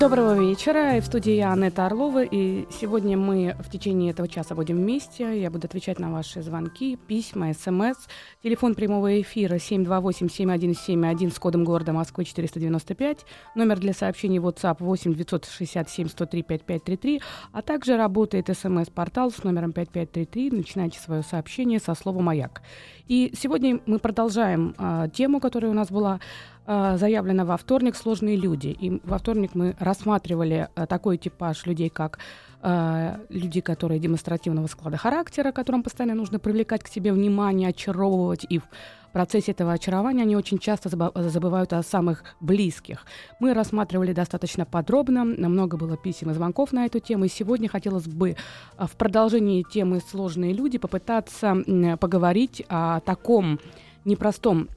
Доброго вечера. В студии я, Анетта Орлова. И сегодня мы в течение этого часа будем вместе. Я буду отвечать на ваши звонки, письма, смс. Телефон прямого эфира 728-7171 с кодом города Москвы 495. Номер для сообщений WhatsApp 8 967 103 5533. А также работает смс-портал с номером 5533. Начинайте свое сообщение со слова «Маяк». И сегодня мы продолжаем э, тему, которая у нас была э, заявлена во вторник «Сложные люди». И во вторник мы рассматривали э, такой типаж людей, как э, люди, которые демонстративного склада характера, которым постоянно нужно привлекать к себе внимание, очаровывать и в процессе этого очарования они очень часто забывают о самых близких. Мы рассматривали достаточно подробно, много было писем и звонков на эту тему, и сегодня хотелось бы а, в продолжении темы «Сложные люди» попытаться поговорить о таком непростом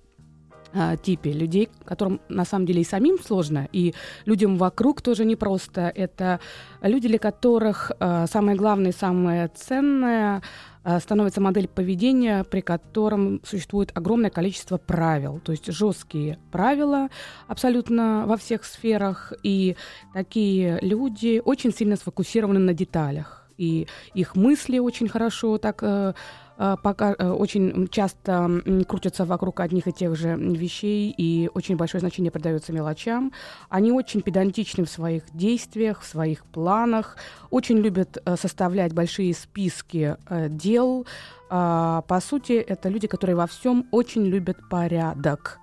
а, типе людей, которым на самом деле и самим сложно, и людям вокруг тоже непросто. Это люди, для которых э, самое главное и самое ценное Э, становится модель поведения, при котором существует огромное количество правил, то есть жесткие правила абсолютно во всех сферах, и такие люди очень сильно сфокусированы на деталях, и их мысли очень хорошо так э, Э, пока э, очень часто крутятся вокруг одних и тех же вещей, и очень большое значение придается мелочам. Они очень педантичны в своих действиях, в своих планах, очень любят э, составлять большие списки дел. А, по сути, это люди, которые во всем очень любят порядок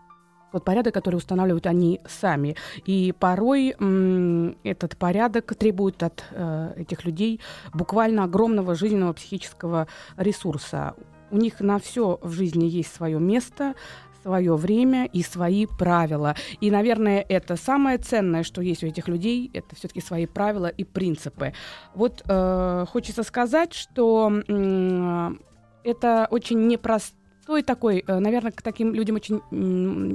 тот порядок, который устанавливают они сами. И порой этот порядок требует от э, этих людей буквально огромного жизненного психического ресурса. У них на все в жизни есть свое место, свое время и свои правила. И, наверное, это самое ценное, что есть у этих людей, это все-таки свои правила и принципы. Вот э, хочется сказать, что э, это очень непросто простой такой, э, наверное, к таким людям очень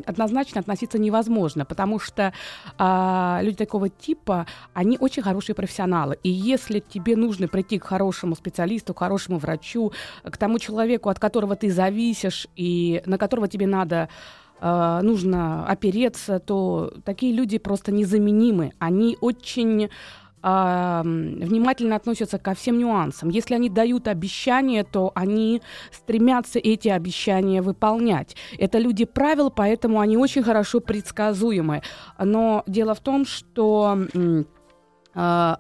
однозначно относиться невозможно, потому что а, люди такого типа, они очень хорошие профессионалы. И если тебе нужно прийти к хорошему специалисту, к хорошему врачу, к тому человеку, от которого ты зависишь и на которого тебе надо э, нужно опереться, то такие люди просто незаменимы. Они очень э, внимательно относятся ко всем нюансам. Если они дают обещания, то они стремятся эти обещания выполнять. Это люди правил, поэтому они очень хорошо предсказуемы. Но дело в том, что э,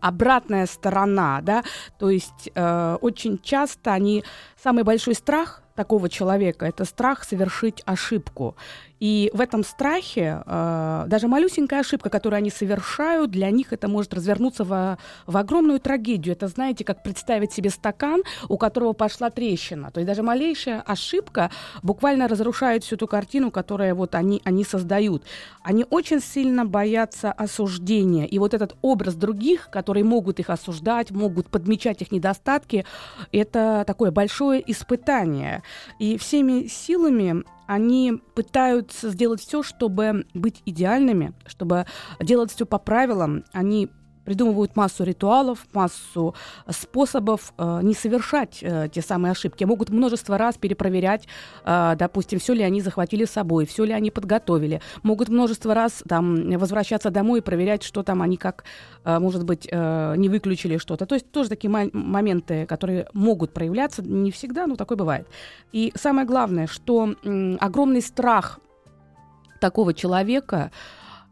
обратная сторона, да, то есть э, очень часто они самый большой страх такого человека это страх совершить ошибку. И в этом страхе э, даже малюсенькая ошибка, которую они совершают, для них это может развернуться в, в огромную трагедию. Это, знаете, как представить себе стакан, у которого пошла трещина. То есть даже малейшая ошибка буквально разрушает всю ту картину, которую вот они, они создают. Они очень сильно боятся осуждения. И вот этот образ других, которые могут их осуждать, могут подмечать их недостатки, это такое большое испытание. И всеми силами они пытаются сделать все, чтобы быть идеальными, чтобы делать все по правилам. Они придумывают массу ритуалов, массу способов э, не совершать э, те самые ошибки. Могут множество раз перепроверять, э, допустим, все ли они захватили с собой, все ли они подготовили. Могут множество раз там возвращаться домой и проверять, что там они как, э, может быть, э, не выключили что-то. То есть тоже такие моменты, которые могут проявляться, не всегда, но такое бывает. И самое главное, что э, огромный страх такого человека,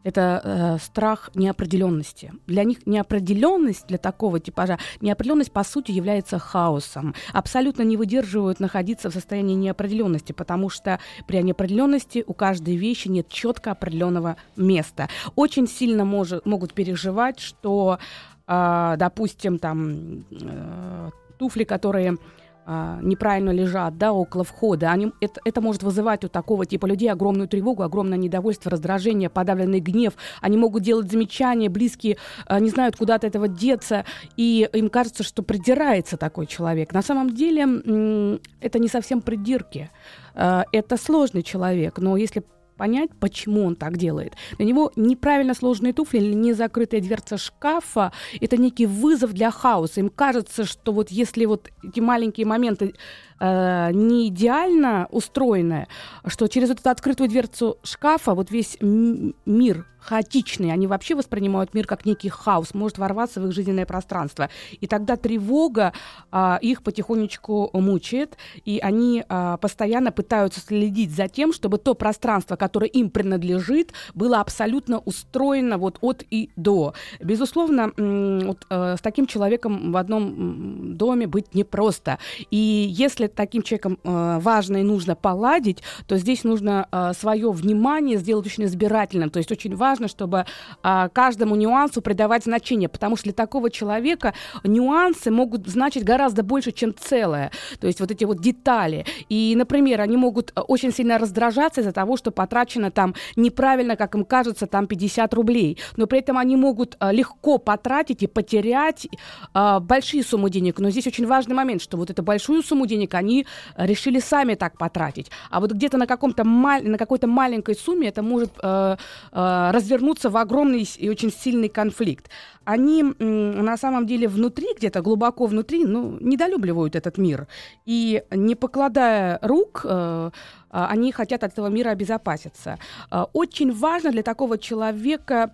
это э, страх неопределенности. Для них неопределенность для такого типажа, неопределенность по сути является хаосом. Абсолютно не выдерживают находиться в состоянии неопределенности, потому что при неопределенности у каждой вещи нет четко определенного места. Очень сильно может, могут переживать, что, э, допустим, там э, туфли, которые а, неправильно лежат, да, около входа, они, это, это может вызывать у такого типа людей огромную тревогу, огромное недовольство, раздражение, подавленный гнев. Они могут делать замечания, близкие а, не знают, куда от этого деться, и им кажется, что придирается такой человек. На самом деле это не совсем придирки. А, это сложный человек, но если понять, почему он так делает. Для него неправильно сложенные туфли или незакрытая дверца шкафа — это некий вызов для хаоса. Им кажется, что вот если вот эти маленькие моменты э, не идеально устроенная, что через эту открытую дверцу шкафа вот весь мир хаотичный, они вообще воспринимают мир как некий хаос, может ворваться в их жизненное пространство. И тогда тревога а, их потихонечку мучает, и они а, постоянно пытаются следить за тем, чтобы то пространство, которое им принадлежит, было абсолютно устроено вот от и до. Безусловно, вот, а, с таким человеком в одном доме быть непросто. И если таким человеком э, важно и нужно поладить, то здесь нужно э, свое внимание сделать очень избирательным. То есть очень важно, чтобы э, каждому нюансу придавать значение, потому что для такого человека нюансы могут значить гораздо больше, чем целое. То есть вот эти вот детали. И, например, они могут э, очень сильно раздражаться из-за того, что потрачено там неправильно, как им кажется, там 50 рублей. Но при этом они могут э, легко потратить и потерять э, большие суммы денег. Но здесь очень важный момент, что вот эту большую сумму денег они решили сами так потратить. А вот где-то на, каком-то на какой-то маленькой сумме это может э, э, развернуться в огромный и очень сильный конфликт. Они на самом деле внутри, где-то глубоко внутри, ну, недолюбливают этот мир. И не покладая рук, э, а, они хотят от этого мира обезопаситься. Э, очень важно для такого человека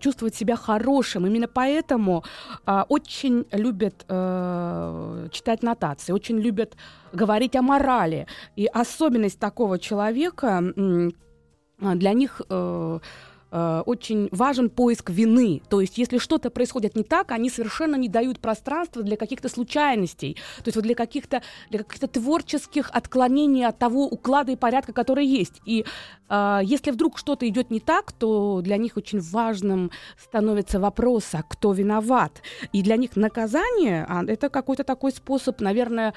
чувствовать себя хорошим. Именно поэтому а, очень любят а, читать нотации, очень любят говорить о морали. И особенность такого человека для них э, Э, очень важен поиск вины. То есть, если что-то происходит не так, они совершенно не дают пространства для каких-то случайностей, то есть вот для каких-то для каких-то творческих отклонений от того уклада и порядка, который есть. И э, если вдруг что-то идет не так, то для них очень важным становится вопрос, а кто виноват. И для них наказание а, это какой-то такой способ, наверное,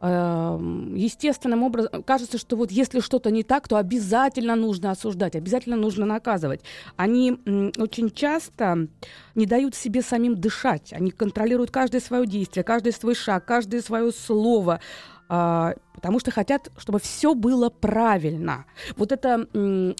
естественным образом кажется, что вот если что-то не так, то обязательно нужно осуждать, обязательно нужно наказывать. Они очень часто не дают себе самим дышать, они контролируют каждое свое действие, каждый свой шаг, каждое свое слово. А, потому что хотят, чтобы все было правильно. Вот эта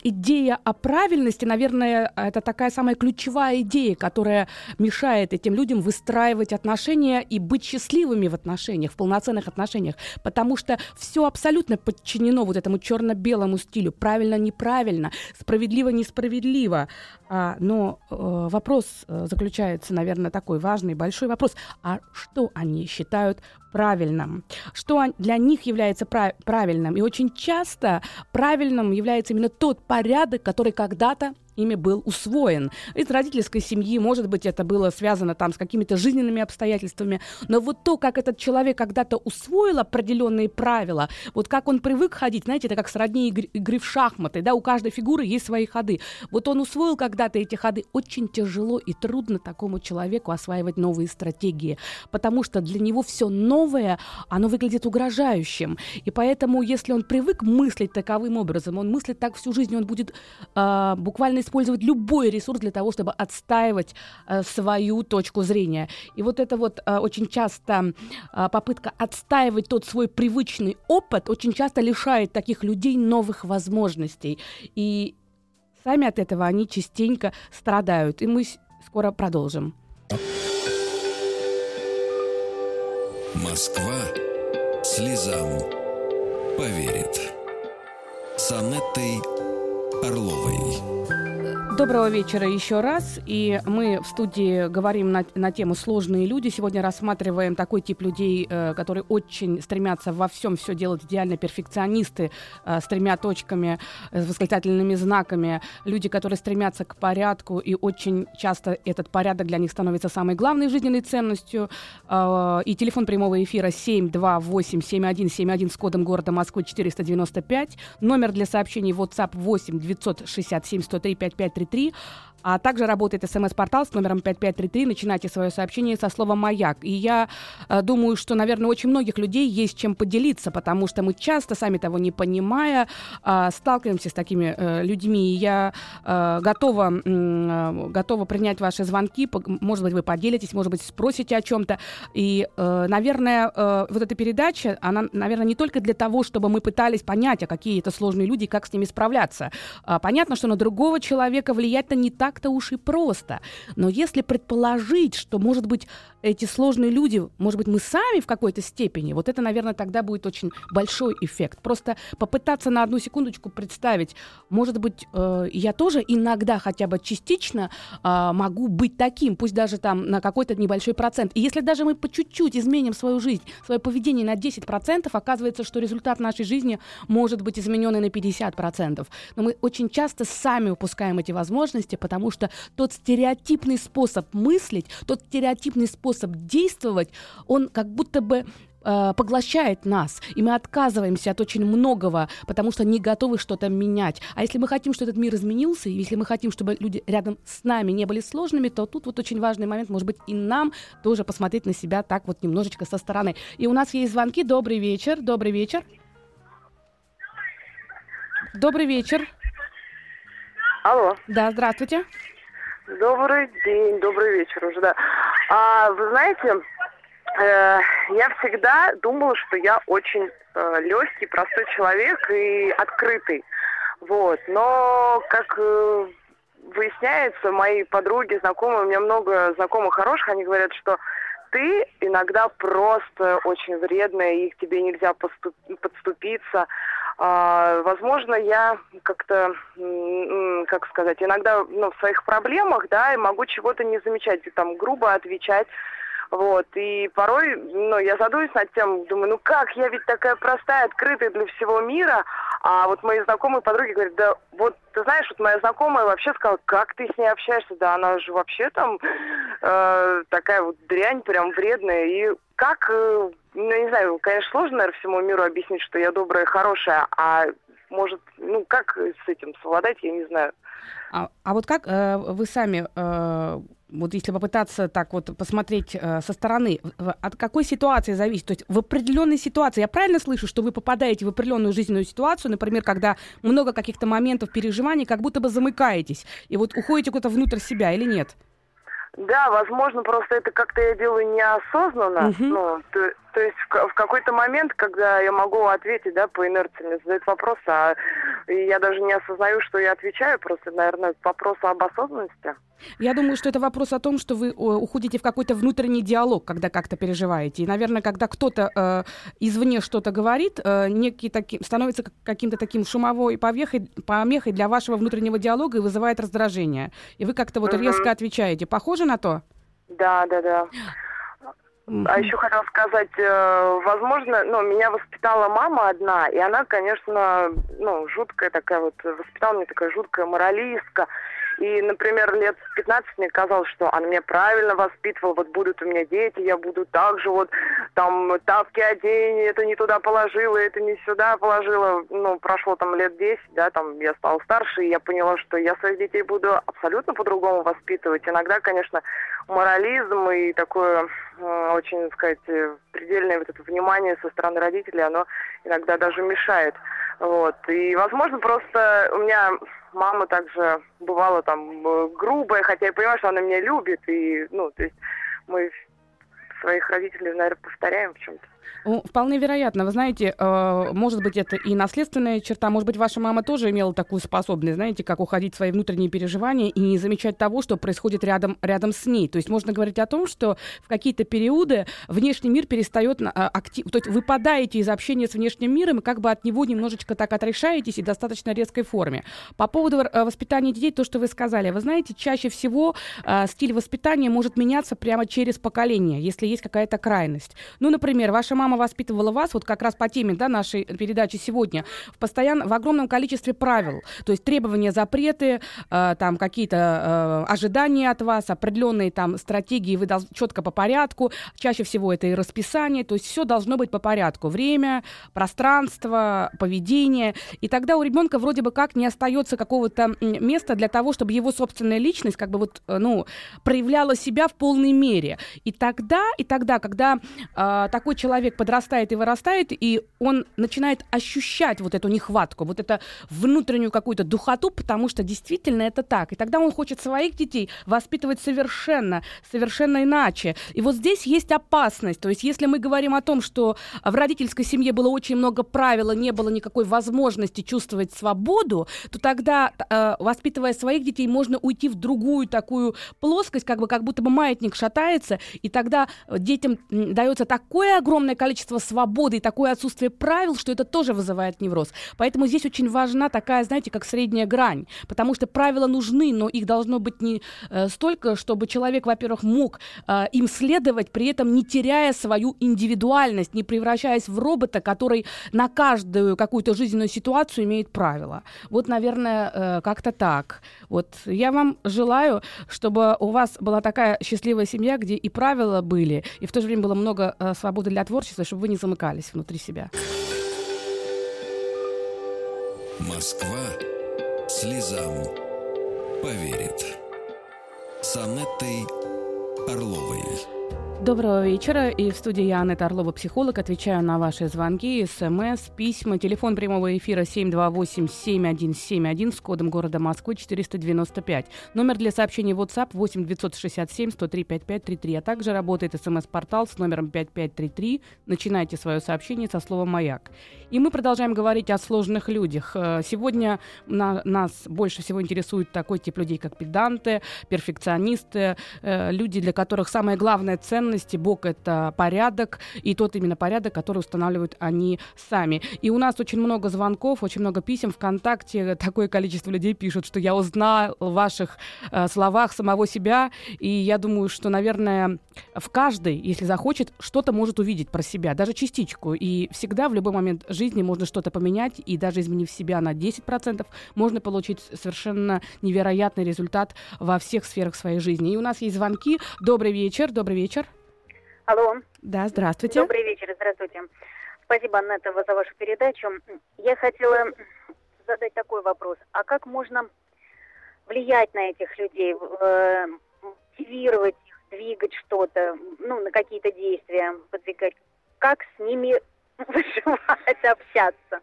идея о правильности, наверное, это такая самая ключевая идея, которая мешает этим людям выстраивать отношения и быть счастливыми в отношениях, в полноценных отношениях, потому что все абсолютно подчинено вот этому черно-белому стилю, правильно-неправильно, справедливо-несправедливо. А, но э, вопрос э, заключается, наверное, такой важный, большой вопрос, а что они считают правильным, что для них является прав- правильным. И очень часто правильным является именно тот порядок, который когда-то ими был усвоен. Из родительской семьи, может быть, это было связано там с какими-то жизненными обстоятельствами, но вот то, как этот человек когда-то усвоил определенные правила, вот как он привык ходить, знаете, это как сродни игры, игры в шахматы, да, у каждой фигуры есть свои ходы. Вот он усвоил когда-то эти ходы. Очень тяжело и трудно такому человеку осваивать новые стратегии, потому что для него все новое, оно выглядит угрожающим. И поэтому, если он привык мыслить таковым образом, он мыслит так всю жизнь, он будет э, буквально использовать любой ресурс для того, чтобы отстаивать э, свою точку зрения. И вот это вот э, очень часто э, попытка отстаивать тот свой привычный опыт очень часто лишает таких людей новых возможностей. И сами от этого они частенько страдают. И мы скоро продолжим. Москва слезам поверит. С Анеттой Орловой. Доброго вечера еще раз. И мы в студии говорим на, на тему «Сложные люди». Сегодня рассматриваем такой тип людей, э, которые очень стремятся во всем все делать идеально, перфекционисты э, с тремя точками, э, с восклицательными знаками, люди, которые стремятся к порядку, и очень часто этот порядок для них становится самой главной жизненной ценностью. Э, и телефон прямого эфира 728-7171 с кодом города Москвы 495. Номер для сообщений WhatsApp 8 967 103 5533 3. А также работает смс-портал с номером 5533. Начинайте свое сообщение со слова «Маяк». И я э, думаю, что, наверное, очень многих людей есть чем поделиться, потому что мы часто, сами того не понимая, э, сталкиваемся с такими э, людьми. И я э, готова, э, готова принять ваши звонки. Может быть, вы поделитесь, может быть, спросите о чем-то. И, э, наверное, э, вот эта передача, она, наверное, не только для того, чтобы мы пытались понять, а какие это сложные люди, как с ними справляться. А, понятно, что на другого человека влиять-то не так-то уж и просто. Но если предположить, что, может быть, эти сложные люди, может быть, мы сами в какой-то степени, вот это, наверное, тогда будет очень большой эффект. Просто попытаться на одну секундочку представить, может быть, э, я тоже иногда хотя бы частично э, могу быть таким, пусть даже там на какой-то небольшой процент. И если даже мы по чуть-чуть изменим свою жизнь, свое поведение на 10%, оказывается, что результат нашей жизни может быть изменен и на 50%. Но мы очень часто сами упускаем эти возможности, потому что тот стереотипный способ мыслить, тот стереотипный способ действовать, он как будто бы э, поглощает нас, и мы отказываемся от очень многого, потому что не готовы что-то менять. А если мы хотим, чтобы этот мир изменился, и если мы хотим, чтобы люди рядом с нами не были сложными, то тут вот очень важный момент, может быть, и нам тоже посмотреть на себя так вот немножечко со стороны. И у нас есть звонки. Добрый вечер, добрый вечер. Добрый вечер. Алло. Да, здравствуйте. Добрый день, добрый вечер уже, да. А, вы знаете, э, я всегда думала, что я очень э, легкий, простой человек и открытый. Вот. Но, как э, выясняется, мои подруги, знакомые, у меня много знакомых хороших, они говорят, что ты иногда просто очень вредная, и к тебе нельзя подступиться. А, возможно, я как-то, как сказать, иногда ну, в своих проблемах, да, и могу чего-то не замечать, там, грубо отвечать. Вот, и порой, ну, я задумываюсь над тем, думаю, ну как, я ведь такая простая, открытая для всего мира, а вот мои знакомые подруги говорят, да вот, ты знаешь, вот моя знакомая вообще сказала, как ты с ней общаешься, да она же вообще там э, такая вот дрянь прям вредная, и как, э, ну, не знаю, конечно, сложно, наверное, всему миру объяснить, что я добрая, хорошая, а может, ну, как с этим совладать, я не знаю. А, а вот как э, вы сами, э, вот если попытаться так вот посмотреть э, со стороны, от какой ситуации зависит? То есть в определенной ситуации, я правильно слышу, что вы попадаете в определенную жизненную ситуацию, например, когда много каких-то моментов переживаний, как будто бы замыкаетесь, и вот уходите куда-то внутрь себя или нет? Да, возможно, просто это как-то я делаю неосознанно. Угу. Ну, то, то есть в, в какой-то момент, когда я могу ответить, да, по инерции мне задают вопрос, а я даже не осознаю, что я отвечаю, просто, наверное, вопрос об осознанности. Я думаю, что это вопрос о том, что вы уходите в какой-то внутренний диалог, когда как-то переживаете. И, наверное, когда кто-то э, извне что-то говорит, э, некий таки, становится каким-то таким шумовой помехой, помехой для вашего внутреннего диалога и вызывает раздражение. И вы как-то вот угу. резко отвечаете. Похоже на то? Да, да, да. А еще хотела сказать, э, возможно, ну, меня воспитала мама одна, и она, конечно, ну, жуткая такая вот, воспитала меня такая жуткая моралистка. И, например, лет 15 мне казалось, что она меня правильно воспитывала, вот будут у меня дети, я буду так же вот там тапки одень, это не туда положила, это не сюда положила. Ну, прошло там лет 10, да, там я стала старше, и я поняла, что я своих детей буду абсолютно по-другому воспитывать. Иногда, конечно, морализм и такое очень, так сказать, предельное вот это внимание со стороны родителей, оно иногда даже мешает. Вот. И, возможно, просто у меня мама также бывала там э, грубая, хотя я понимаю, что она меня любит, и, ну, то есть мы своих родителей, наверное, повторяем в чем-то. Вполне вероятно. Вы знаете, э, может быть, это и наследственная черта. Может быть, ваша мама тоже имела такую способность, знаете, как уходить в свои внутренние переживания и не замечать того, что происходит рядом, рядом с ней. То есть можно говорить о том, что в какие-то периоды внешний мир перестает э, актив... То есть выпадаете из общения с внешним миром и как бы от него немножечко так отрешаетесь и достаточно резкой форме. По поводу э, воспитания детей, то, что вы сказали. Вы знаете, чаще всего стиль воспитания может меняться прямо через поколение, если есть какая-то крайность. Ну, например, ваша мама воспитывала вас, вот как раз по теме да, нашей передачи сегодня, в, постоянно, в огромном количестве правил, то есть требования, запреты, э, там какие-то э, ожидания от вас, определенные там стратегии, вы должны четко по порядку, чаще всего это и расписание, то есть все должно быть по порядку, время, пространство, поведение, и тогда у ребенка вроде бы как не остается какого-то места для того, чтобы его собственная личность как бы вот, э, ну, проявляла себя в полной мере. И тогда, и тогда, когда э, такой человек подрастает и вырастает, и он начинает ощущать вот эту нехватку, вот эту внутреннюю какую-то духоту, потому что действительно это так. И тогда он хочет своих детей воспитывать совершенно, совершенно иначе. И вот здесь есть опасность. То есть если мы говорим о том, что в родительской семье было очень много правил, не было никакой возможности чувствовать свободу, то тогда, э, воспитывая своих детей, можно уйти в другую такую плоскость, как бы как будто бы маятник шатается, и тогда детям дается такое огромное количество свободы и такое отсутствие правил, что это тоже вызывает невроз. Поэтому здесь очень важна такая, знаете, как средняя грань, потому что правила нужны, но их должно быть не э, столько, чтобы человек, во-первых, мог э, им следовать, при этом не теряя свою индивидуальность, не превращаясь в робота, который на каждую какую-то жизненную ситуацию имеет правила. Вот, наверное, э, как-то так. Вот я вам желаю, чтобы у вас была такая счастливая семья, где и правила были, и в то же время было много э, свободы для творчества, чтобы вы не замыкались внутри себя. Москва слезам поверит. С Анеттой Орловой. Доброго вечера. И в студии я, Анетта Орлова, психолог. Отвечаю на ваши звонки, смс, письма. Телефон прямого эфира 728-7171 с кодом города Москвы 495. Номер для сообщений WhatsApp 8 967 103 5533. А также работает смс-портал с номером 5533. Начинайте свое сообщение со слова «Маяк». И мы продолжаем говорить о сложных людях. Э, сегодня на, нас больше всего интересует такой тип людей, как педанты, перфекционисты, э, люди, для которых самая главная ценность, Бог — это порядок, и тот именно порядок, который устанавливают они сами. И у нас очень много звонков, очень много писем ВКонтакте, такое количество людей пишут, что я узнал в ваших э, словах самого себя, и я думаю, что, наверное, в каждой, если захочет, что-то может увидеть про себя, даже частичку, и всегда в любой момент жизни можно что-то поменять, и даже изменив себя на 10%, можно получить совершенно невероятный результат во всех сферах своей жизни. И у нас есть звонки. Добрый вечер, добрый вечер. Алло. Да, здравствуйте. Добрый вечер, здравствуйте. Спасибо, Анетта, за вашу передачу. Я хотела задать такой вопрос. А как можно влиять на этих людей, э, мотивировать их, двигать что-то, ну, на какие-то действия подвигать? Как с ними выживать, общаться?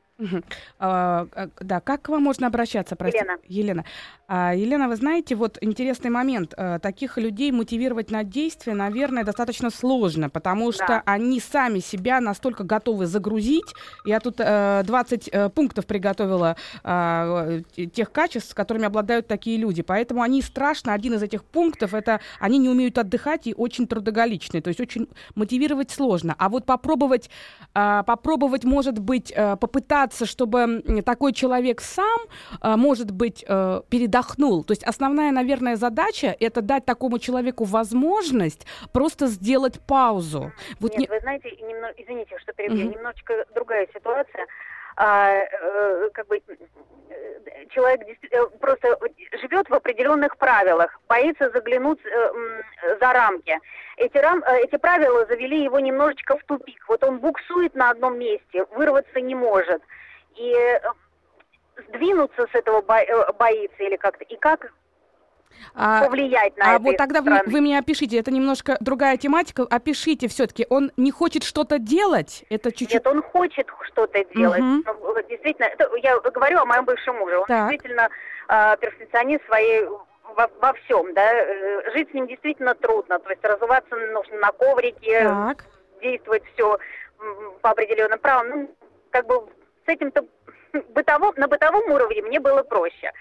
А, да, как к вам можно обращаться? Простите? Елена. Елена. А, Елена, вы знаете, вот интересный момент. А, таких людей мотивировать на действие, наверное, достаточно сложно, потому что да. они сами себя настолько готовы загрузить. Я тут а, 20 а, пунктов приготовила а, тех качеств, с которыми обладают такие люди. Поэтому они страшно. Один из этих пунктов это они не умеют отдыхать и очень трудоголичные. То есть очень мотивировать сложно. А вот попробовать, а, попробовать, может быть, попытаться добиваться, чтобы такой человек сам, э, может быть, э, передохнул. То есть основная, наверное, задача это дать такому человеку возможность просто сделать паузу. Вот Нет, не... вы знаете, немного, извините, что перебью, mm-hmm. немножечко другая ситуация. А, э, как бы человек просто живет в определенных правилах, боится заглянуть за рамки. Эти, рам, эти правила завели его немножечко в тупик. Вот он буксует на одном месте, вырваться не может и э, сдвинуться с этого э, боится или как-то, и как а, повлиять на а вот тогда вы, вы мне опишите, это немножко другая тематика, опишите все-таки, он не хочет что-то делать, это чуть-чуть... Нет, он хочет что-то делать, угу. ну, действительно, это, я говорю о моем бывшем муже, он так. действительно э, перфекционист своей во, во всем, да, жить с ним действительно трудно, то есть разуваться нужно на коврике, так. действовать все по определенным правилам, ну, как бы с этим-то бытовом, на бытовом уровне мне было проще.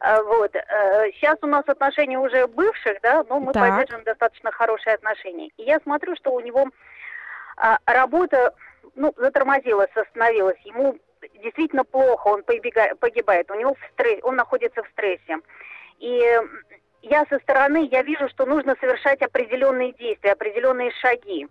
А, вот. Сейчас э, у нас отношения уже бывших, да, но мы так. поддерживаем достаточно хорошие отношения. И я смотрю, что у него а, работа, ну, затормозилась, остановилась. Ему действительно плохо, он погибает, у него в стресс, он находится в стрессе. И я со стороны, я вижу, что нужно совершать определенные действия, определенные шаги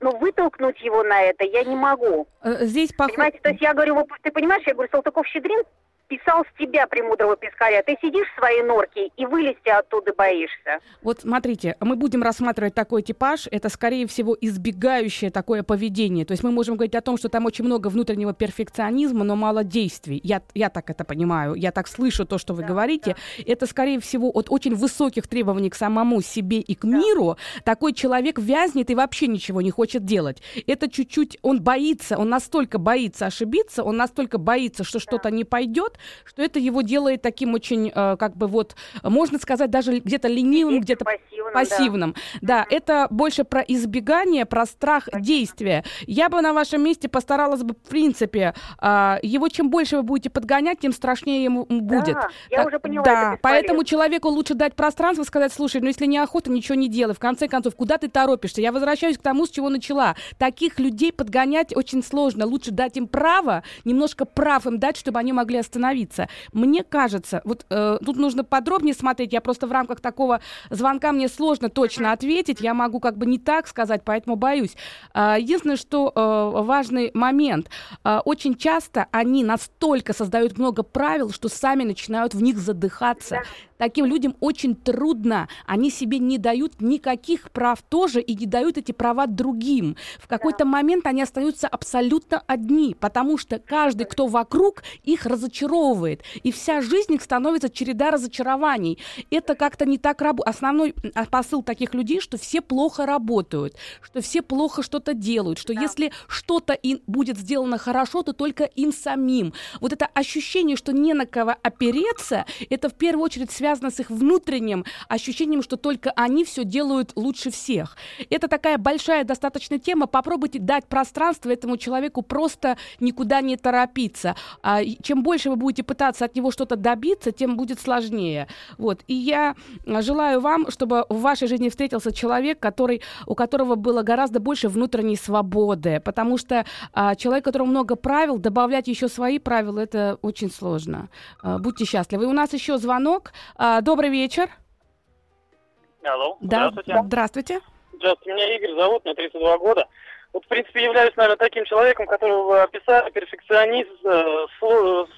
ну, вытолкнуть его на это я не могу. Э, здесь пох... Понимаете, то есть я говорю, ты понимаешь, я говорю, Салтыков-Щедрин списал с тебя премудрого пескаря. Ты сидишь в своей норке и вылезти оттуда боишься. Вот смотрите, мы будем рассматривать такой типаж. Это, скорее всего, избегающее такое поведение. То есть мы можем говорить о том, что там очень много внутреннего перфекционизма, но мало действий. Я, я так это понимаю. Я так слышу то, что вы да, говорите. Да. Это, скорее всего, от очень высоких требований к самому себе и к да. миру. Такой человек вязнет и вообще ничего не хочет делать. Это чуть-чуть... Он боится, он настолько боится ошибиться, он настолько боится, что да. что-то не пойдет, что это его делает таким очень, э, как бы вот, можно сказать, даже где-то ленивым, где-то пассивным. пассивным. Да, да это больше про избегание, про страх Спасибо. действия. Я бы на вашем месте постаралась бы, в принципе, э, его чем больше вы будете подгонять, тем страшнее ему будет. Да, я уже поняла, да, поэтому человеку лучше дать пространство, сказать, слушай, ну если не охота, ничего не делай. В конце концов, куда ты торопишься? Я возвращаюсь к тому, с чего начала. Таких людей подгонять очень сложно. Лучше дать им право, немножко прав им дать, чтобы они могли остановиться остановиться. Мне кажется, вот э, тут нужно подробнее смотреть. Я просто в рамках такого звонка мне сложно точно ответить. Я могу как бы не так сказать, поэтому боюсь. Э, единственное, что э, важный момент. Э, очень часто они настолько создают много правил, что сами начинают в них задыхаться. Таким людям очень трудно. Они себе не дают никаких прав тоже и не дают эти права другим. В какой-то момент они остаются абсолютно одни, потому что каждый, кто вокруг, их разочаровывает. И вся жизнь их становится череда разочарований. Это как-то не так работает. Основной а, посыл таких людей, что все плохо работают, что все плохо что-то делают, что да. если что-то и будет сделано хорошо, то только им самим. Вот это ощущение, что не на кого опереться, это в первую очередь связано связано с их внутренним ощущением, что только они все делают лучше всех. Это такая большая достаточно тема. Попробуйте дать пространство этому человеку просто никуда не торопиться. А, чем больше вы будете пытаться от него что-то добиться, тем будет сложнее. Вот. И я желаю вам, чтобы в вашей жизни встретился человек, который, у которого было гораздо больше внутренней свободы, потому что а, человек, у которого много правил, добавлять еще свои правила, это очень сложно. А, будьте счастливы. У нас еще звонок. А, добрый вечер. Алло. Да, здравствуйте. Здравствуйте. Здравствуйте, меня Игорь зовут, мне 32 года. Вот, в принципе, являюсь, наверное, таким человеком, которого описали перфекционист, э,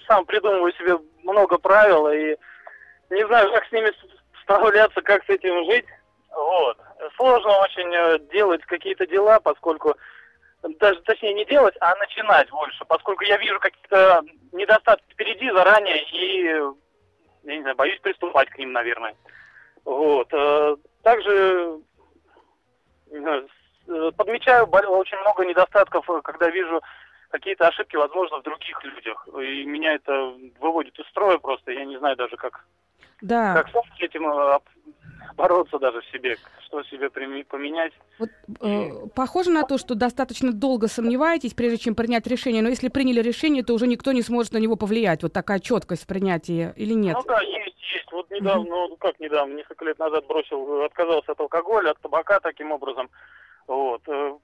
сам придумываю себе много правил и не знаю, как с ними справляться, как с этим жить. Вот. Сложно очень э, делать какие-то дела, поскольку даже точнее не делать, а начинать больше, поскольку я вижу какие-то недостатки впереди заранее и я не знаю, боюсь приступать к ним, наверное. Вот. Э, также э, подмечаю очень много недостатков, э, когда вижу какие-то ошибки, возможно, в других людях. И меня это выводит из строя просто. Я не знаю даже, как, да. как с этим бороться даже в себе, что себе поменять. Вот, э, похоже на то, что достаточно долго сомневаетесь, прежде чем принять решение, но если приняли решение, то уже никто не сможет на него повлиять. Вот такая четкость в принятии или нет? Ну да, есть, есть. Вот недавно, mm-hmm. ну как недавно, несколько лет назад бросил, отказался от алкоголя, от табака таким образом. Вот. Э,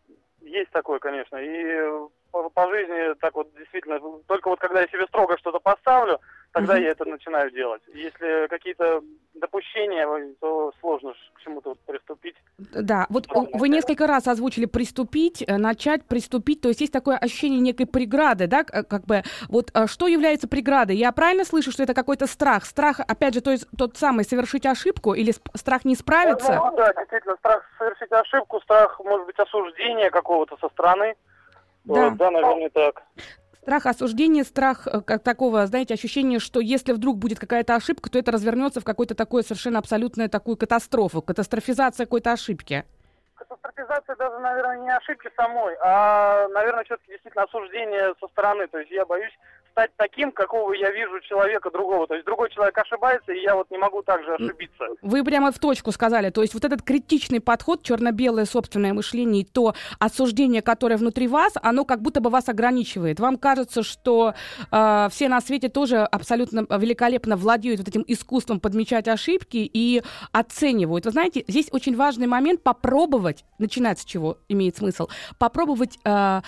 есть такое, конечно. И по, по жизни так вот действительно, только вот когда я себе строго что-то поставлю, тогда mm-hmm. я это начинаю делать. Если какие-то допущения, то сложно к чему-то вот приступить. Да, вот вы несколько раз озвучили приступить, э, начать приступить, то есть есть такое ощущение некой преграды, да, как бы, вот э, что является преградой? Я правильно слышу, что это какой-то страх? Страх, опять же, то есть тот самый совершить ошибку или страх не справиться? Ну, да, действительно, страх совершить ошибку, страх, может быть, осуждения какого-то со стороны. Да, да наверное, так. Страх осуждения, страх э, как такого, знаете, ощущение, что если вдруг будет какая-то ошибка, то это развернется в какой-то такой совершенно абсолютную такую катастрофу, катастрофизация какой-то ошибки. Катастрофизация даже, наверное, не ошибки самой, а, наверное, все-таки действительно осуждение со стороны. То есть я боюсь стать таким, какого я вижу человека другого. То есть другой человек ошибается, и я вот не могу так же ошибиться. Вы прямо в точку сказали. То есть вот этот критичный подход, черно-белое собственное мышление и то осуждение, которое внутри вас, оно как будто бы вас ограничивает. Вам кажется, что э, все на свете тоже абсолютно великолепно владеют вот этим искусством подмечать ошибки и оценивают. Вы знаете, здесь очень важный момент попробовать, начинать с чего имеет смысл, попробовать э,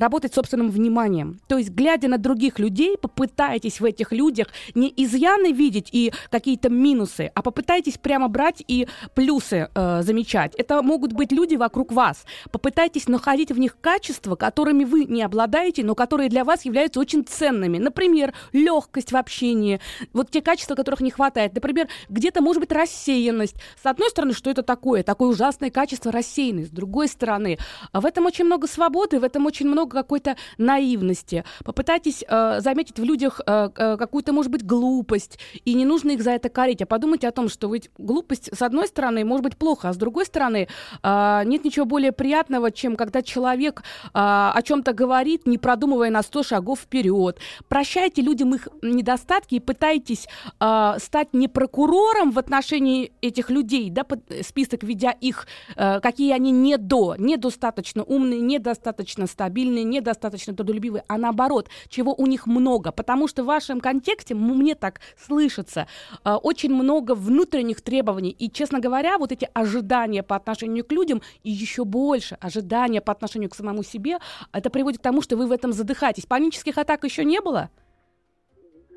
работать собственным вниманием. То есть, глядя на других людей, попытайтесь в этих людях не изъяны видеть и какие-то минусы, а попытайтесь прямо брать и плюсы э, замечать. Это могут быть люди вокруг вас. Попытайтесь находить в них качества, которыми вы не обладаете, но которые для вас являются очень ценными. Например, легкость в общении, вот те качества, которых не хватает. Например, где-то может быть рассеянность. С одной стороны, что это такое? Такое ужасное качество рассеянность. С другой стороны, в этом очень много свободы, в этом очень много какой-то наивности. Попытайтесь э, заметить в людях э, э, какую-то, может быть, глупость, и не нужно их за это корить, а подумайте о том, что ведь глупость, с одной стороны, может быть плохо, а с другой стороны, э, нет ничего более приятного, чем когда человек э, о чем-то говорит, не продумывая на сто шагов вперед. Прощайте людям их недостатки и пытайтесь э, стать не прокурором в отношении этих людей, да, под, список ведя их, э, какие они не до, недостаточно умные, недостаточно стабильные, недостаточно трудолюбивые, а наоборот, чего у них много. Потому что в вашем контексте, мне так слышится, э, очень много внутренних требований. И, честно говоря, вот эти ожидания по отношению к людям и еще больше ожидания по отношению к самому себе, это приводит к тому, что вы в этом задыхаетесь. Панических атак еще не было?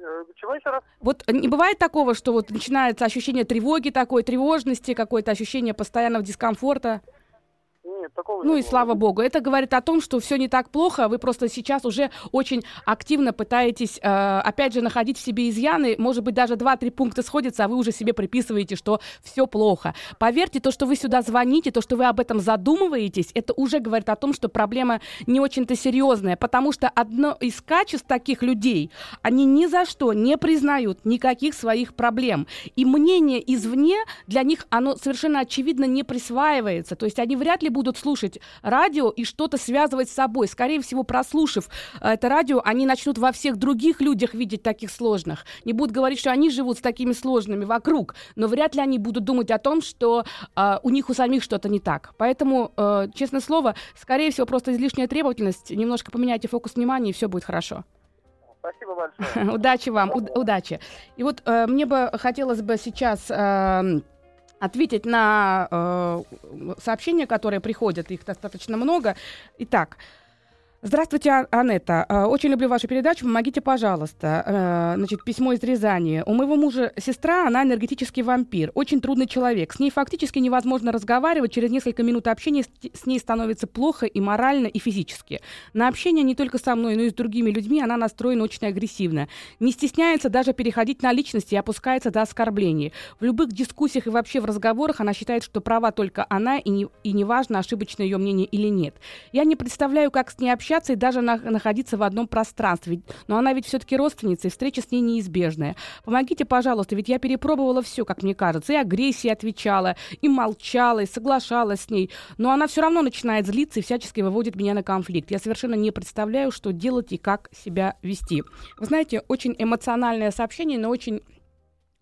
Э, чего еще раз? Вот не бывает такого, что вот начинается ощущение тревоги такой, тревожности, какое-то ощущение постоянного дискомфорта? Нет, такого Ну и было. слава богу. Это говорит о том, что все не так плохо. Вы просто сейчас уже очень активно пытаетесь, э, опять же, находить в себе изъяны. Может быть, даже два-три пункта сходятся, а вы уже себе приписываете, что все плохо. Поверьте, то, что вы сюда звоните, то, что вы об этом задумываетесь, это уже говорит о том, что проблема не очень-то серьезная. Потому что одно из качеств таких людей, они ни за что не признают никаких своих проблем. И мнение извне для них, оно совершенно очевидно не присваивается. То есть они вряд ли будут слушать радио и что-то связывать с собой. Скорее всего, прослушав э, это радио, они начнут во всех других людях видеть таких сложных. Не будут говорить, что они живут с такими сложными вокруг, но вряд ли они будут думать о том, что э, у них у самих что-то не так. Поэтому, э, честное слово, скорее всего, просто излишняя требовательность. Немножко поменяйте фокус внимания, и все будет хорошо. Спасибо большое. Удачи вам, уд- удачи. И вот э, мне бы хотелось бы сейчас э, ответить на э, сообщения, которые приходят, их достаточно много. Итак, Здравствуйте, А- Анетта. Э, Очень люблю вашу передачу. Помогите, пожалуйста. Э, Значит, письмо из Рязани. У моего мужа сестра, она энергетический вампир. Очень трудный человек. С ней фактически невозможно разговаривать. Через несколько минут общения с- ней становится плохо и морально, и физически. На общение не только со мной, но и с другими людьми она настроена очень агрессивно. Не стесняется даже переходить на личности и опускается до оскорблений. В любых дискуссиях и вообще в разговорах она считает, что права только она, и, не, и неважно, ошибочно ее мнение или нет. Я не представляю, как с ней общаться и даже на- находиться в одном пространстве. Но она ведь все-таки родственница, и встреча с ней неизбежная. Помогите, пожалуйста, ведь я перепробовала все, как мне кажется. И агрессии отвечала, и молчала, и соглашалась с ней. Но она все равно начинает злиться и всячески выводит меня на конфликт. Я совершенно не представляю, что делать и как себя вести. Вы знаете, очень эмоциональное сообщение, но очень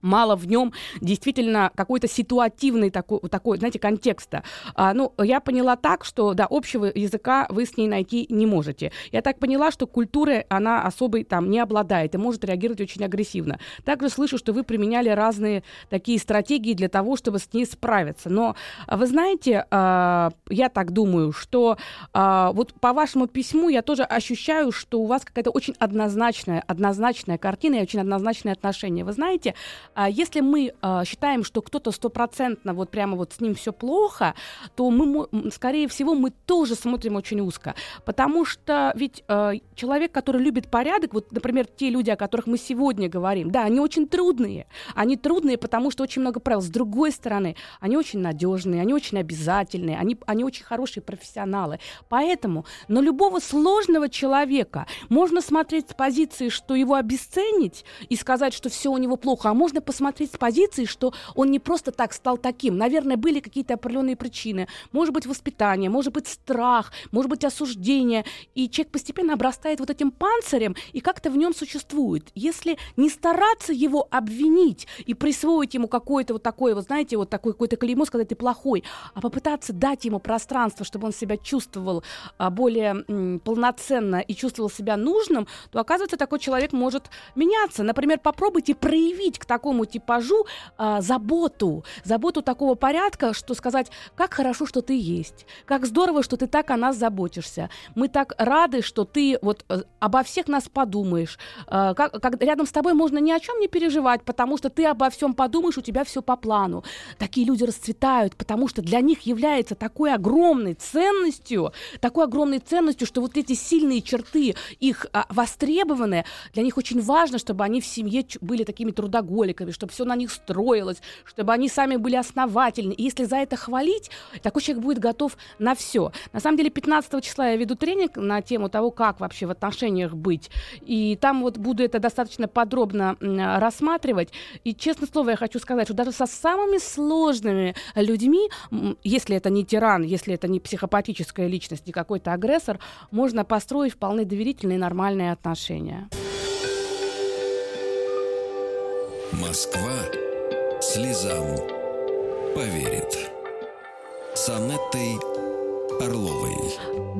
мало в нем действительно какой-то ситуативный такой, такой знаете, контекста. А, ну, я поняла так, что, да, общего языка вы с ней найти не можете. Я так поняла, что культурой она особой там не обладает и может реагировать очень агрессивно. Также слышу, что вы применяли разные такие стратегии для того, чтобы с ней справиться. Но а, вы знаете, а, я так думаю, что а, вот по вашему письму я тоже ощущаю, что у вас какая-то очень однозначная, однозначная картина и очень однозначное отношение. Вы знаете, а если мы а, считаем, что кто-то стопроцентно вот прямо вот с ним все плохо, то мы, скорее всего, мы тоже смотрим очень узко. Потому что ведь а, человек, который любит порядок, вот, например, те люди, о которых мы сегодня говорим, да, они очень трудные. Они трудные, потому что очень много правил. С другой стороны, они очень надежные, они очень обязательные, они, они очень хорошие профессионалы. Поэтому на любого сложного человека можно смотреть с позиции, что его обесценить и сказать, что все у него плохо, а можно посмотреть с позиции, что он не просто так стал таким. Наверное, были какие-то определенные причины. Может быть, воспитание, может быть, страх, может быть, осуждение. И человек постепенно обрастает вот этим панцирем и как-то в нем существует. Если не стараться его обвинить и присвоить ему какое-то вот такое, вот знаете, вот такое какое-то клеймо, сказать, ты плохой, а попытаться дать ему пространство, чтобы он себя чувствовал а, более полноценно и чувствовал себя нужным, то, оказывается, такой человек может меняться. Например, попробуйте проявить к такому такому типажу а, заботу, заботу такого порядка, что сказать, как хорошо, что ты есть, как здорово, что ты так о нас заботишься. Мы так рады, что ты вот э, обо всех нас подумаешь. А, как, как рядом с тобой можно ни о чем не переживать, потому что ты обо всем подумаешь, у тебя все по плану. Такие люди расцветают, потому что для них является такой огромной ценностью, такой огромной ценностью, что вот эти сильные черты их а, востребованы, для них очень важно, чтобы они в семье были такими трудоголиками, чтобы все на них строилось, чтобы они сами были основательны. И если за это хвалить, такой человек будет готов на все. На самом деле 15 числа я веду тренинг на тему того, как вообще в отношениях быть. И там вот буду это достаточно подробно рассматривать. И, честно слово, я хочу сказать, что даже со самыми сложными людьми, если это не тиран, если это не психопатическая личность, не какой-то агрессор, можно построить вполне доверительные нормальные отношения. Москва слезам поверит. С Анеттой Орловой.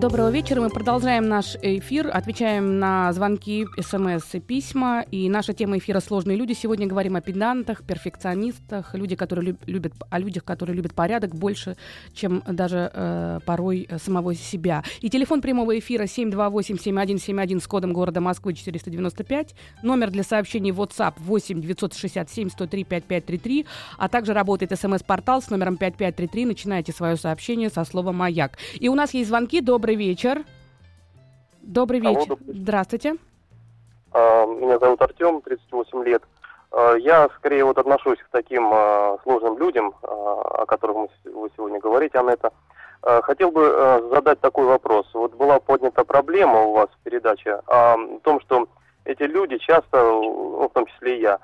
Доброго вечера. Мы продолжаем наш эфир, отвечаем на звонки, смс и письма. И наша тема эфира «Сложные люди». Сегодня говорим о педантах, перфекционистах, люди, которые любят, о людях, которые любят порядок больше, чем даже э, порой самого себя. И телефон прямого эфира 728-7171 с кодом города Москвы 495. Номер для сообщений WhatsApp 8 967 103 5533. А также работает смс-портал с номером 5533. Начинайте свое сообщение со слова «Маяк». И у нас есть звонки. Добрый вечер. Добрый вечер. Алло, добрый. Здравствуйте. А, меня зовут Артем, 38 лет. А, я скорее вот отношусь к таким а, сложным людям, о которых вы сегодня говорите, Анетта. Хотел бы задать такой вопрос. Вот была поднята проблема у вас в передаче о том, что эти люди часто, ну, в том числе и я,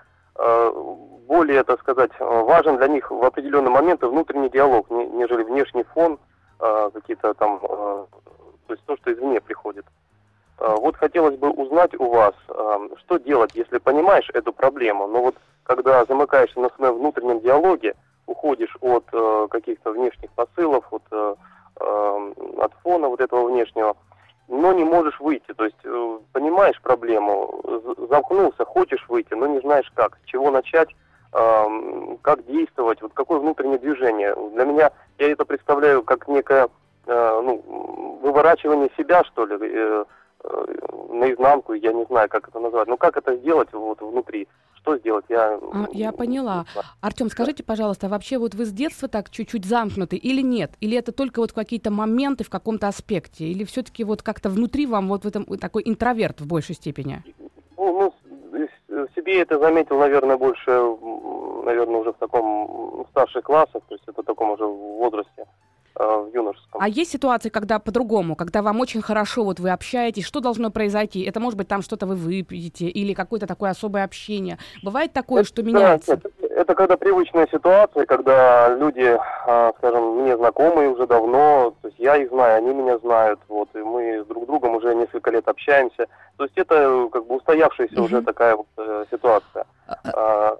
более, так сказать, важен для них в определенный момент внутренний диалог, нежели внешний фон, э, какие-то там, э, то есть то, что извне приходит. Э, вот хотелось бы узнать у вас, что делать, если понимаешь эту проблему, но вот когда замыкаешься на своем внутреннем диалоге, уходишь от каких-то внешних посылов, от, от фона вот этого внешнего, но не можешь выйти. То есть э, понимаешь проблему, замкнулся, хочешь выйти, но не знаешь как, с чего начать, как действовать, вот какое внутреннее движение. Для меня я это представляю как некое э, ну, выворачивание себя, что ли, э, э, наизнанку, я не знаю, как это назвать. Ну, как это сделать вот внутри? Что сделать? Я, а, я поняла. Артем, скажите, пожалуйста, вообще вот вы с детства так чуть-чуть замкнуты или нет? Или это только вот какие-то моменты в каком-то аспекте? Или все-таки вот как-то внутри вам вот в этом такой интроверт в большей степени? Ну, ну себе это заметил, наверное, больше, наверное, уже в таком старших классах, таком уже возрасте э, в юношеском. А есть ситуации, когда по-другому, когда вам очень хорошо, вот вы общаетесь, что должно произойти? Это может быть там что-то вы выпьете или какое-то такое особое общение. Бывает такое, это, что меняется? это, это когда привычная ситуация, когда люди, а, скажем, мне знакомые уже давно, то есть я их знаю, они меня знают, вот, и мы с друг другом уже несколько лет общаемся. То есть это как бы устоявшаяся mm-hmm. уже такая вот э, ситуация, э,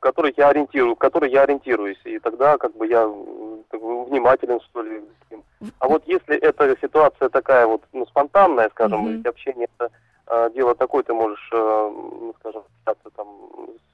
которой я ориентирую, которой я ориентируюсь, и тогда как бы я как бы, внимателен что ли. А вот если эта ситуация такая вот ну, спонтанная, скажем, mm-hmm. общение это э, дело такое, ты можешь, э, ну, скажем, общаться там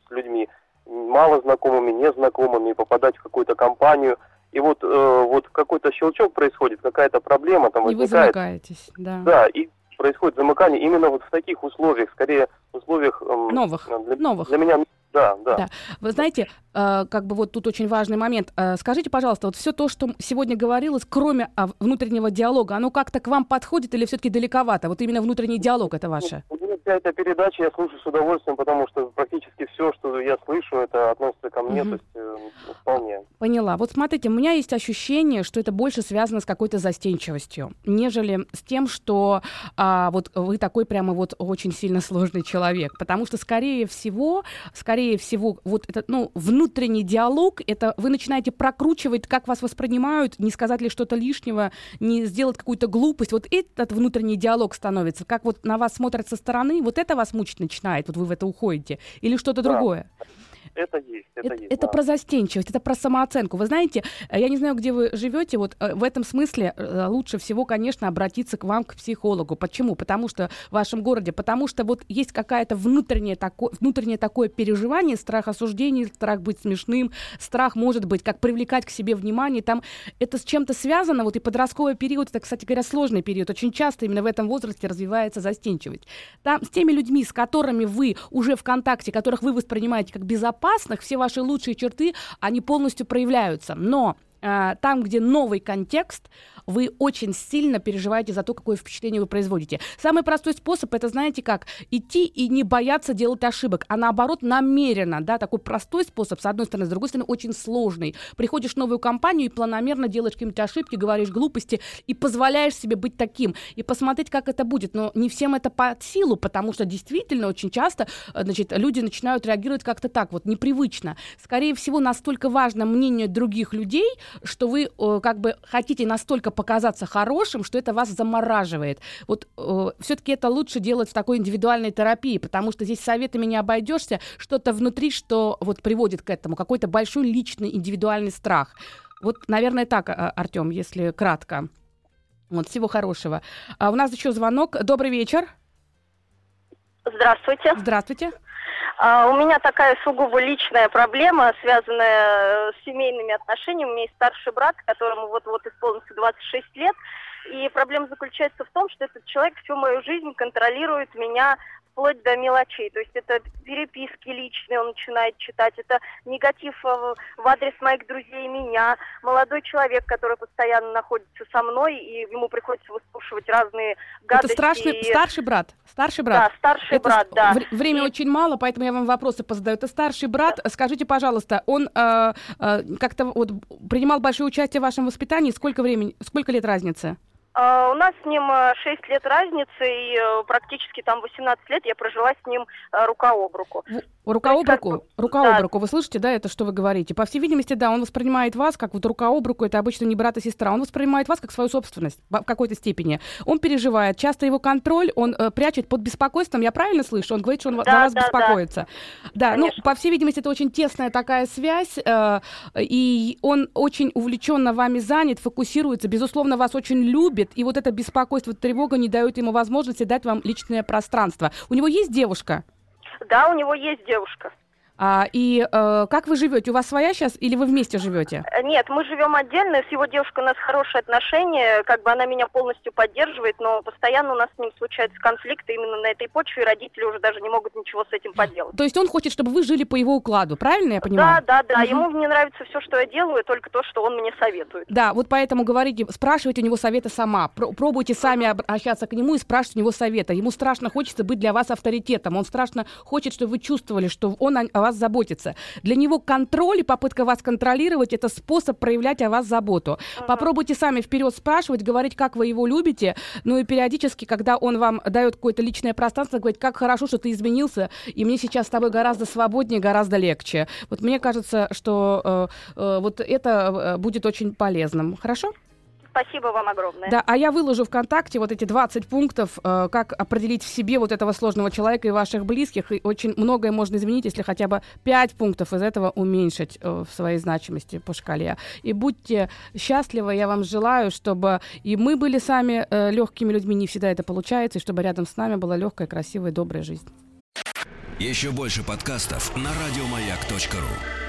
с людьми мало знакомыми, незнакомыми, попадать в какую-то компанию, и вот, э, вот какой-то щелчок происходит, какая-то проблема там и возникает. И вы замыкаетесь, да. Да, и происходит замыкание именно вот в таких условиях, скорее в условиях... Эм, новых, для, новых. Для меня да, да, да. Вы знаете, э, как бы вот тут очень важный момент. Э, скажите, пожалуйста, вот все то, что сегодня говорилось, кроме э, внутреннего диалога, оно как-то к вам подходит или все-таки далековато? Вот именно внутренний диалог это ваше? Вся эта передача я слушаю с удовольствием, потому что практически все, что я слышу, это относится ко мне, угу. то есть э, вполне. Поняла. Вот смотрите, у меня есть ощущение, что это больше связано с какой-то застенчивостью, нежели с тем, что а, вот вы такой прямо вот очень сильно сложный человек. Потому что, скорее всего, скорее всего, вот этот, ну, внутренний диалог, это вы начинаете прокручивать, как вас воспринимают, не сказать ли что-то лишнего, не сделать какую-то глупость. Вот этот внутренний диалог становится, как вот на вас смотрят со стороны, вот это вас мучить начинает, вот вы в это уходите, или что-то да. другое? Это есть, это, это есть. Это да. про застенчивость, это про самооценку. Вы знаете, э, я не знаю, где вы живете, вот э, в этом смысле э, лучше всего, конечно, обратиться к вам, к психологу. Почему? Потому что в вашем городе, потому что вот есть какая-то внутреннее такое, внутреннее такое переживание, страх осуждения, страх быть смешным, страх, может быть, как привлекать к себе внимание. Там это с чем-то связано, вот и подростковый период, это, кстати говоря, сложный период. Очень часто именно в этом возрасте развивается застенчивость. Там с теми людьми, с которыми вы уже в контакте, которых вы воспринимаете как безопасных, все ваши лучшие черты, они полностью проявляются. Но там, где новый контекст, вы очень сильно переживаете за то, какое впечатление вы производите. Самый простой способ это, знаете как, идти и не бояться делать ошибок, а наоборот намеренно, да, такой простой способ, с одной стороны, с другой стороны, очень сложный. Приходишь в новую компанию и планомерно делаешь какие-нибудь ошибки, говоришь глупости и позволяешь себе быть таким, и посмотреть, как это будет. Но не всем это под силу, потому что действительно очень часто, э, значит, люди начинают реагировать как-то так, вот непривычно. Скорее всего, настолько важно мнение других людей, что вы э, как бы хотите настолько показаться хорошим, что это вас замораживает. Вот э, все-таки это лучше делать в такой индивидуальной терапии, потому что здесь советами не обойдешься, что-то внутри, что вот приводит к этому, какой-то большой личный индивидуальный страх. Вот, наверное, так, а, Артем, если кратко. Вот, всего хорошего. А у нас еще звонок. Добрый вечер. Здравствуйте. Здравствуйте. А, у меня такая сугубо личная проблема, связанная с семейными отношениями. У меня есть старший брат, которому вот-вот исполнится 26 лет. И проблема заключается в том, что этот человек всю мою жизнь контролирует меня вплоть до мелочей. То есть это переписки личные он начинает читать, это негатив э, в адрес моих друзей и меня, молодой человек, который постоянно находится со мной, и ему приходится выслушивать разные гадости. Это страшный, старший брат? Старший брат? Да, старший это брат, да. Время и... очень мало, поэтому я вам вопросы позадаю. Это старший брат. Да. Скажите, пожалуйста, он э, э, как-то вот принимал большое участие в вашем воспитании? Сколько времени, сколько лет разницы? Uh, у нас с ним 6 лет разницы, и uh, практически там 18 лет я прожила с ним uh, рука об руку. Рука об руку, рука да. об руку. Вы слышите, да, это что вы говорите? По всей видимости, да, он воспринимает вас как вот рука об руку, это обычно не брат и сестра. Он воспринимает вас как свою собственность в какой-то степени. Он переживает. Часто его контроль он э, прячет под беспокойством. Я правильно слышу? Он говорит, что он да, за вас да, беспокоится. Да, да ну, по всей видимости, это очень тесная такая связь, э, и он очень увлеченно вами занят, фокусируется, безусловно, вас очень любит, и вот это беспокойство, тревога не дает ему возможности дать вам личное пространство. У него есть девушка? Да, у него есть девушка. А, и э, как вы живете? У вас своя сейчас или вы вместе живете? Э, нет, мы живем отдельно. С его девушкой у нас хорошие отношения. Как бы она меня полностью поддерживает, но постоянно у нас с ним случаются конфликты именно на этой почве, и родители уже даже не могут ничего с этим поделать. То есть он хочет, чтобы вы жили по его укладу, правильно я понимаю? Да, да, да. Угу. Ему не нравится все, что я делаю, только то, что он мне советует. Да, вот поэтому говорите, спрашивайте у него совета сама. Пробуйте сами обращаться к нему и спрашивать у него совета. Ему страшно хочется быть для вас авторитетом. Он страшно хочет, чтобы вы чувствовали, что он о вас заботится. Для него контроль и попытка вас контролировать это способ проявлять о вас заботу. Uh-huh. Попробуйте сами вперед спрашивать, говорить, как вы его любите, ну и периодически, когда он вам дает какое-то личное пространство, говорить, как хорошо, что ты изменился, и мне сейчас с тобой гораздо свободнее, гораздо легче. Вот мне кажется, что э, э, вот это э, будет очень полезным. Хорошо? Спасибо вам огромное. Да, а я выложу ВКонтакте вот эти 20 пунктов, э, как определить в себе вот этого сложного человека и ваших близких. И очень многое можно изменить, если хотя бы 5 пунктов из этого уменьшить э, в своей значимости по шкале. И будьте счастливы, я вам желаю, чтобы и мы были сами э, легкими людьми, не всегда это получается, и чтобы рядом с нами была легкая, красивая, добрая жизнь. Еще больше подкастов на радиомаяк.ру